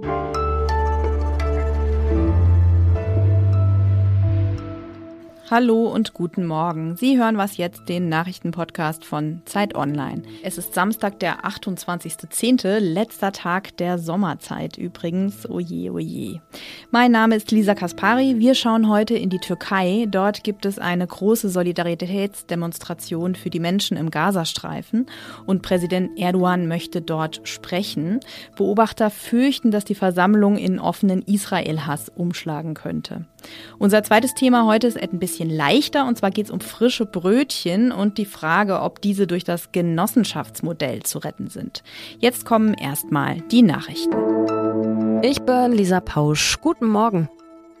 you Hallo und guten Morgen. Sie hören was jetzt, den Nachrichtenpodcast von Zeit Online. Es ist Samstag, der 28.10., letzter Tag der Sommerzeit übrigens. Oje, oje. Mein Name ist Lisa Kaspari. Wir schauen heute in die Türkei. Dort gibt es eine große Solidaritätsdemonstration für die Menschen im Gazastreifen und Präsident Erdogan möchte dort sprechen. Beobachter fürchten, dass die Versammlung in offenen Israel-Hass umschlagen könnte. Unser zweites Thema heute ist ein bisschen leichter und zwar geht es um frische Brötchen und die Frage, ob diese durch das Genossenschaftsmodell zu retten sind. Jetzt kommen erstmal die Nachrichten. Ich bin Lisa Pausch. Guten Morgen.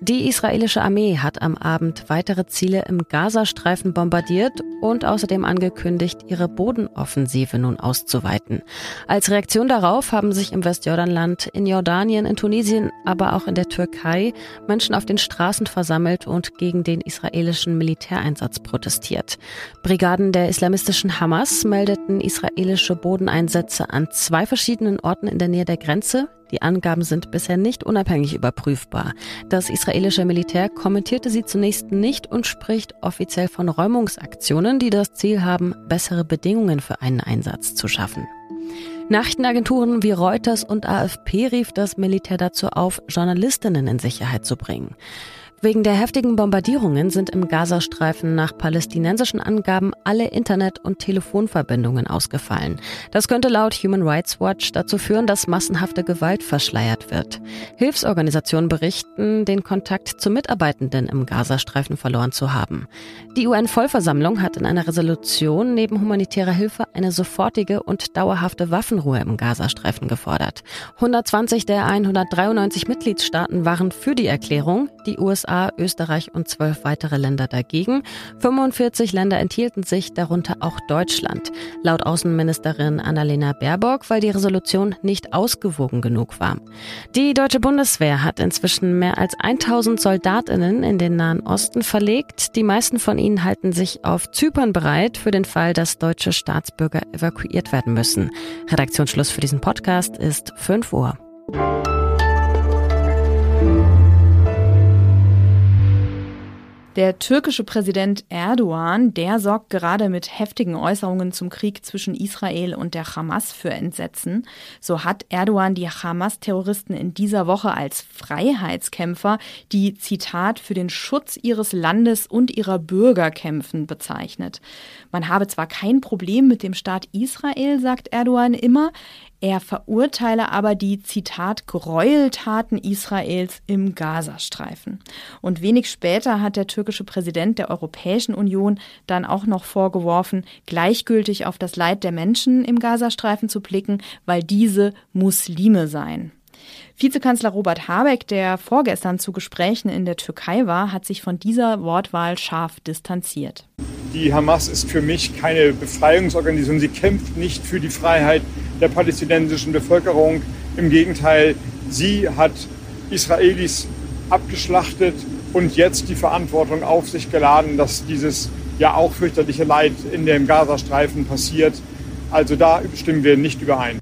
Die israelische Armee hat am Abend weitere Ziele im Gazastreifen bombardiert und außerdem angekündigt, ihre Bodenoffensive nun auszuweiten. Als Reaktion darauf haben sich im Westjordanland, in Jordanien, in Tunesien, aber auch in der Türkei Menschen auf den Straßen versammelt und gegen den israelischen Militäreinsatz protestiert. Brigaden der islamistischen Hamas meldeten israelische Bodeneinsätze an zwei verschiedenen Orten in der Nähe der Grenze, die Angaben sind bisher nicht unabhängig überprüfbar. Das israelische Militär kommentierte sie zunächst nicht und spricht offiziell von Räumungsaktionen, die das Ziel haben, bessere Bedingungen für einen Einsatz zu schaffen. Nachrichtenagenturen wie Reuters und AFP rief das Militär dazu auf, Journalistinnen in Sicherheit zu bringen. Wegen der heftigen Bombardierungen sind im Gazastreifen nach palästinensischen Angaben alle Internet- und Telefonverbindungen ausgefallen. Das könnte laut Human Rights Watch dazu führen, dass massenhafte Gewalt verschleiert wird. Hilfsorganisationen berichten, den Kontakt zu Mitarbeitenden im Gazastreifen verloren zu haben. Die UN-Vollversammlung hat in einer Resolution neben humanitärer Hilfe eine sofortige und dauerhafte Waffenruhe im Gazastreifen gefordert. 120 der 193 Mitgliedstaaten waren für die Erklärung, die USA USA, Österreich und zwölf weitere Länder dagegen. 45 Länder enthielten sich, darunter auch Deutschland. Laut Außenministerin Annalena Baerbock, weil die Resolution nicht ausgewogen genug war. Die deutsche Bundeswehr hat inzwischen mehr als 1000 Soldatinnen in den Nahen Osten verlegt. Die meisten von ihnen halten sich auf Zypern bereit für den Fall, dass deutsche Staatsbürger evakuiert werden müssen. Redaktionsschluss für diesen Podcast ist 5 Uhr. Der türkische Präsident Erdogan, der sorgt gerade mit heftigen Äußerungen zum Krieg zwischen Israel und der Hamas für Entsetzen. So hat Erdogan die Hamas-Terroristen in dieser Woche als Freiheitskämpfer, die Zitat für den Schutz ihres Landes und ihrer Bürger kämpfen, bezeichnet. Man habe zwar kein Problem mit dem Staat Israel, sagt Erdogan immer, er verurteile aber die, Zitat, Gräueltaten Israels im Gazastreifen. Und wenig später hat der türkische Präsident der Europäischen Union dann auch noch vorgeworfen, gleichgültig auf das Leid der Menschen im Gazastreifen zu blicken, weil diese Muslime seien. Vizekanzler Robert Habeck, der vorgestern zu Gesprächen in der Türkei war, hat sich von dieser Wortwahl scharf distanziert. Die Hamas ist für mich keine Befreiungsorganisation. Sie kämpft nicht für die Freiheit der palästinensischen Bevölkerung. Im Gegenteil, sie hat Israelis abgeschlachtet und jetzt die Verantwortung auf sich geladen, dass dieses ja auch fürchterliche Leid in dem Gazastreifen passiert. Also da stimmen wir nicht überein.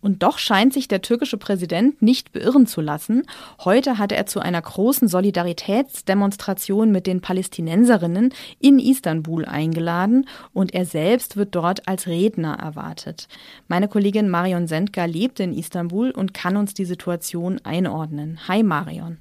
Und doch scheint sich der türkische Präsident nicht beirren zu lassen. Heute hatte er zu einer großen Solidaritätsdemonstration mit den Palästinenserinnen in Istanbul eingeladen und er selbst wird dort als Redner erwartet. Meine Kollegin Marion Sendker lebt in Istanbul und kann uns die Situation einordnen. Hi Marion.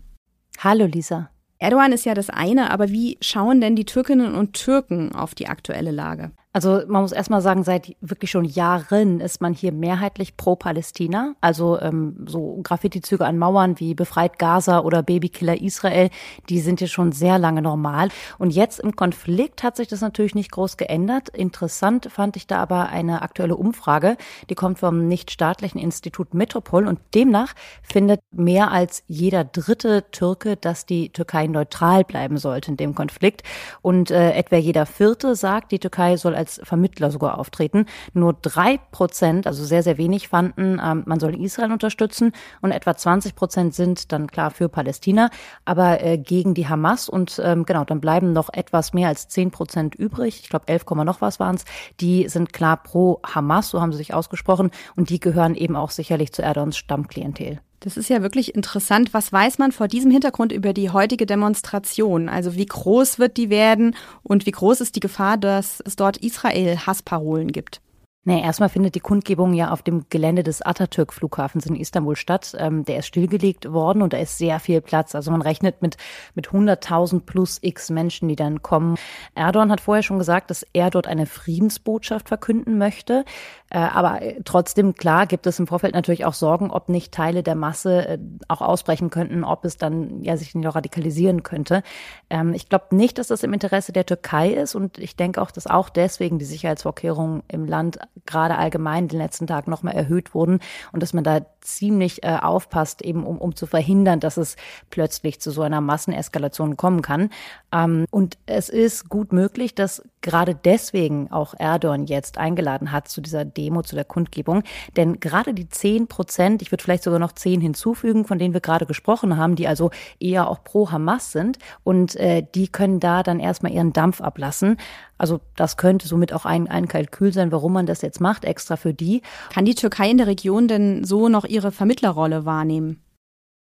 Hallo Lisa. Erdogan ist ja das eine, aber wie schauen denn die Türkinnen und Türken auf die aktuelle Lage? Also man muss erstmal sagen, seit wirklich schon Jahren ist man hier mehrheitlich pro Palästina. Also ähm, so Graffiti-Züge an Mauern wie Befreit Gaza oder Babykiller Israel, die sind hier schon sehr lange normal. Und jetzt im Konflikt hat sich das natürlich nicht groß geändert. Interessant fand ich da aber eine aktuelle Umfrage, die kommt vom nichtstaatlichen Institut Metropol und demnach findet mehr als jeder dritte Türke, dass die Türkei neutral bleiben sollte in dem Konflikt. Und äh, etwa jeder vierte sagt, die Türkei soll als als Vermittler sogar auftreten. Nur drei Prozent, also sehr, sehr wenig, fanden, ähm, man soll Israel unterstützen und etwa 20 Prozent sind dann klar für Palästina, aber äh, gegen die Hamas und ähm, genau, dann bleiben noch etwas mehr als 10 Prozent übrig. Ich glaube 11, noch was waren es. Die sind klar pro Hamas, so haben sie sich ausgesprochen und die gehören eben auch sicherlich zu Erdogans Stammklientel. Das ist ja wirklich interessant. Was weiß man vor diesem Hintergrund über die heutige Demonstration? Also wie groß wird die werden und wie groß ist die Gefahr, dass es dort Israel-Hassparolen gibt? Nee, erstmal findet die Kundgebung ja auf dem Gelände des Atatürk-Flughafens in Istanbul statt. Ähm, der ist stillgelegt worden und da ist sehr viel Platz. Also man rechnet mit, mit 100.000 plus x Menschen, die dann kommen. Erdogan hat vorher schon gesagt, dass er dort eine Friedensbotschaft verkünden möchte. Äh, aber trotzdem, klar, gibt es im Vorfeld natürlich auch Sorgen, ob nicht Teile der Masse äh, auch ausbrechen könnten, ob es dann ja sich auch radikalisieren könnte. Ähm, ich glaube nicht, dass das im Interesse der Türkei ist und ich denke auch, dass auch deswegen die Sicherheitsvorkehrungen im Land gerade allgemein in den letzten Tagen nochmal erhöht wurden und dass man da ziemlich äh, aufpasst, eben um, um zu verhindern, dass es plötzlich zu so einer Masseneskalation kommen kann. Ähm, und es ist gut möglich, dass gerade deswegen auch Erdogan jetzt eingeladen hat zu dieser Demo, zu der Kundgebung. Denn gerade die zehn Prozent, ich würde vielleicht sogar noch zehn hinzufügen, von denen wir gerade gesprochen haben, die also eher auch pro Hamas sind und äh, die können da dann erstmal ihren Dampf ablassen. Also das könnte somit auch ein, ein Kalkül sein, warum man das jetzt macht, extra für die. Kann die Türkei in der Region denn so noch ihre Vermittlerrolle wahrnehmen?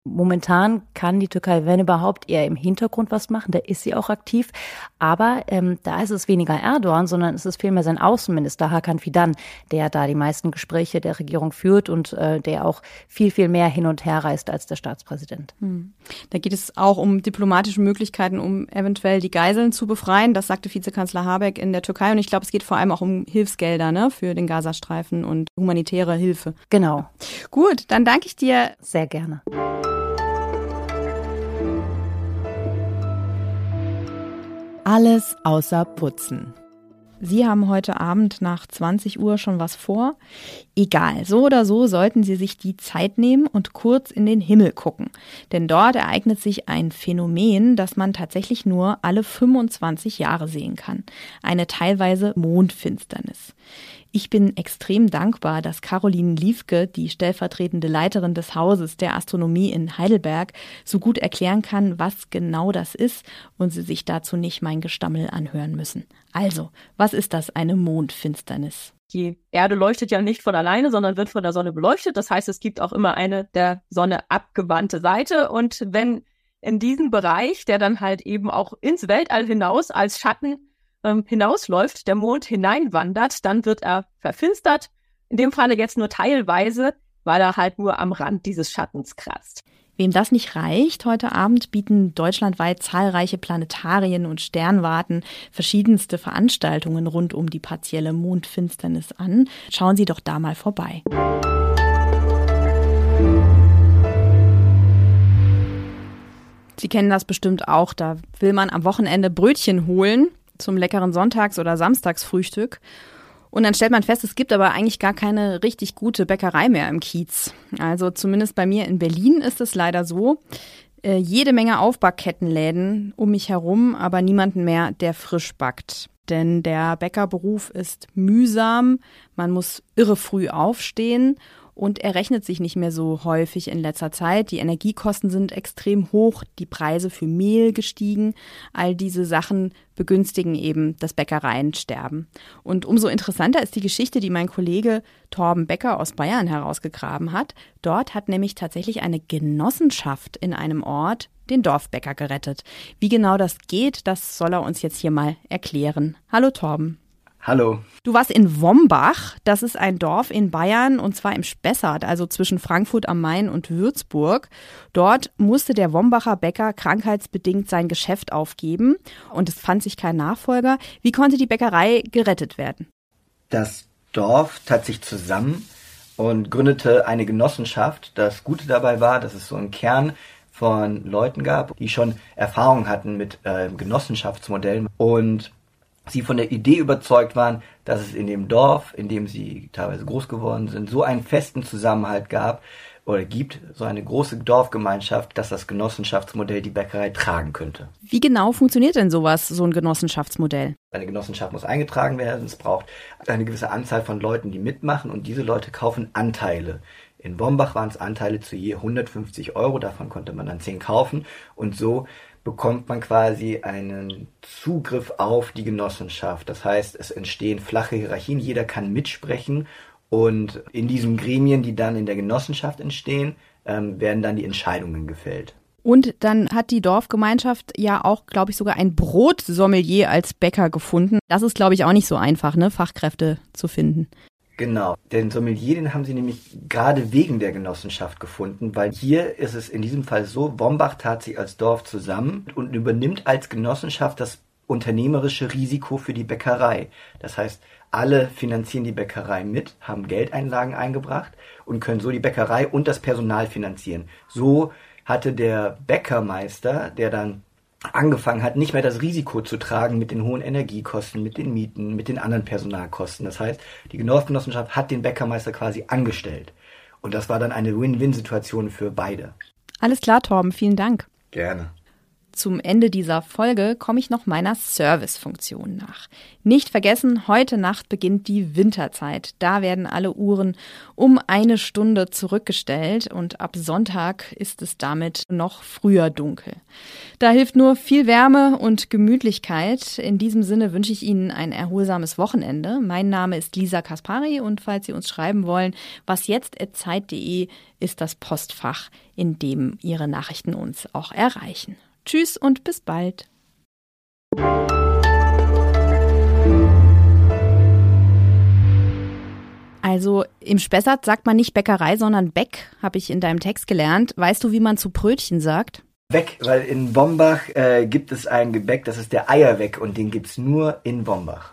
Momentan kann die Türkei, wenn überhaupt, eher im Hintergrund was machen. Da ist sie auch aktiv. Aber ähm, da ist es weniger Erdogan, sondern es ist vielmehr sein Außenminister Hakan Fidan, der da die meisten Gespräche der Regierung führt und äh, der auch viel, viel mehr hin und her reist als der Staatspräsident. Hm. Da geht es auch um diplomatische Möglichkeiten, um eventuell die Geiseln zu befreien. Das sagte Vizekanzler Habeck in der Türkei. Und ich glaube, es geht vor allem auch um Hilfsgelder ne, für den Gazastreifen und humanitäre Hilfe. Genau. Gut, dann danke ich dir. Sehr gerne. Alles außer Putzen. Sie haben heute Abend nach 20 Uhr schon was vor? Egal, so oder so sollten Sie sich die Zeit nehmen und kurz in den Himmel gucken. Denn dort ereignet sich ein Phänomen, das man tatsächlich nur alle 25 Jahre sehen kann. Eine teilweise Mondfinsternis. Ich bin extrem dankbar, dass Caroline Liefke, die stellvertretende Leiterin des Hauses der Astronomie in Heidelberg, so gut erklären kann, was genau das ist und Sie sich dazu nicht mein Gestammel anhören müssen. Also, was ist das, eine Mondfinsternis? Die Erde leuchtet ja nicht von alleine, sondern wird von der Sonne beleuchtet. Das heißt, es gibt auch immer eine der Sonne abgewandte Seite. Und wenn in diesem Bereich, der dann halt eben auch ins Weltall hinaus als Schatten ähm, hinausläuft, der Mond hineinwandert, dann wird er verfinstert. In dem Falle jetzt nur teilweise, weil er halt nur am Rand dieses Schattens kratzt. Wem das nicht reicht, heute Abend bieten deutschlandweit zahlreiche Planetarien und Sternwarten verschiedenste Veranstaltungen rund um die partielle Mondfinsternis an. Schauen Sie doch da mal vorbei. Sie kennen das bestimmt auch, da will man am Wochenende Brötchen holen zum leckeren Sonntags- oder Samstagsfrühstück. Und dann stellt man fest, es gibt aber eigentlich gar keine richtig gute Bäckerei mehr im Kiez. Also zumindest bei mir in Berlin ist es leider so. Äh, jede Menge Aufbackkettenläden um mich herum, aber niemanden mehr, der frisch backt. Denn der Bäckerberuf ist mühsam, man muss irre früh aufstehen und er rechnet sich nicht mehr so häufig in letzter Zeit. Die Energiekosten sind extrem hoch, die Preise für Mehl gestiegen. All diese Sachen begünstigen eben das Bäckereiensterben. Und umso interessanter ist die Geschichte, die mein Kollege Torben Becker aus Bayern herausgegraben hat. Dort hat nämlich tatsächlich eine Genossenschaft in einem Ort den Dorfbäcker gerettet. Wie genau das geht, das soll er uns jetzt hier mal erklären. Hallo Torben. Hallo. Du warst in Wombach, das ist ein Dorf in Bayern und zwar im Spessart, also zwischen Frankfurt am Main und Würzburg. Dort musste der Wombacher Bäcker krankheitsbedingt sein Geschäft aufgeben und es fand sich kein Nachfolger. Wie konnte die Bäckerei gerettet werden? Das Dorf tat sich zusammen und gründete eine Genossenschaft. Das Gute dabei war, dass es so einen Kern von Leuten gab, die schon Erfahrung hatten mit äh, Genossenschaftsmodellen und sie von der Idee überzeugt waren, dass es in dem Dorf, in dem sie teilweise groß geworden sind, so einen festen Zusammenhalt gab oder gibt, so eine große Dorfgemeinschaft, dass das Genossenschaftsmodell die Bäckerei tragen könnte. Wie genau funktioniert denn sowas, so ein Genossenschaftsmodell? Eine Genossenschaft muss eingetragen werden, es braucht eine gewisse Anzahl von Leuten, die mitmachen und diese Leute kaufen Anteile. In Bombach waren es Anteile zu je 150 Euro, davon konnte man dann 10 kaufen und so bekommt man quasi einen Zugriff auf die Genossenschaft. Das heißt, es entstehen flache Hierarchien, jeder kann mitsprechen und in diesen Gremien, die dann in der Genossenschaft entstehen, ähm, werden dann die Entscheidungen gefällt. Und dann hat die Dorfgemeinschaft ja auch, glaube ich, sogar ein Brotsommelier als Bäcker gefunden. Das ist, glaube ich, auch nicht so einfach, ne, Fachkräfte zu finden. Genau, den Sommelier, den haben sie nämlich gerade wegen der Genossenschaft gefunden, weil hier ist es in diesem Fall so, Wombach tat sich als Dorf zusammen und übernimmt als Genossenschaft das unternehmerische Risiko für die Bäckerei. Das heißt, alle finanzieren die Bäckerei mit, haben Geldeinlagen eingebracht und können so die Bäckerei und das Personal finanzieren. So hatte der Bäckermeister, der dann angefangen hat, nicht mehr das Risiko zu tragen mit den hohen Energiekosten, mit den Mieten, mit den anderen Personalkosten. Das heißt, die Genossenschaft hat den Bäckermeister quasi angestellt. Und das war dann eine Win-Win-Situation für beide. Alles klar, Torben, vielen Dank. Gerne. Zum Ende dieser Folge komme ich noch meiner Servicefunktion nach. Nicht vergessen, heute Nacht beginnt die Winterzeit. Da werden alle Uhren um eine Stunde zurückgestellt und ab Sonntag ist es damit noch früher dunkel. Da hilft nur viel Wärme und Gemütlichkeit. In diesem Sinne wünsche ich Ihnen ein erholsames Wochenende. Mein Name ist Lisa Kaspari und falls Sie uns schreiben wollen, was jetzt ist das Postfach, in dem Ihre Nachrichten uns auch erreichen. Tschüss und bis bald. Also im Spessart sagt man nicht Bäckerei, sondern Bäck, habe ich in deinem Text gelernt. Weißt du, wie man zu Brötchen sagt? Weg, weil in Bombach äh, gibt es ein Gebäck, das ist der Eierweg und den gibt es nur in Bombach.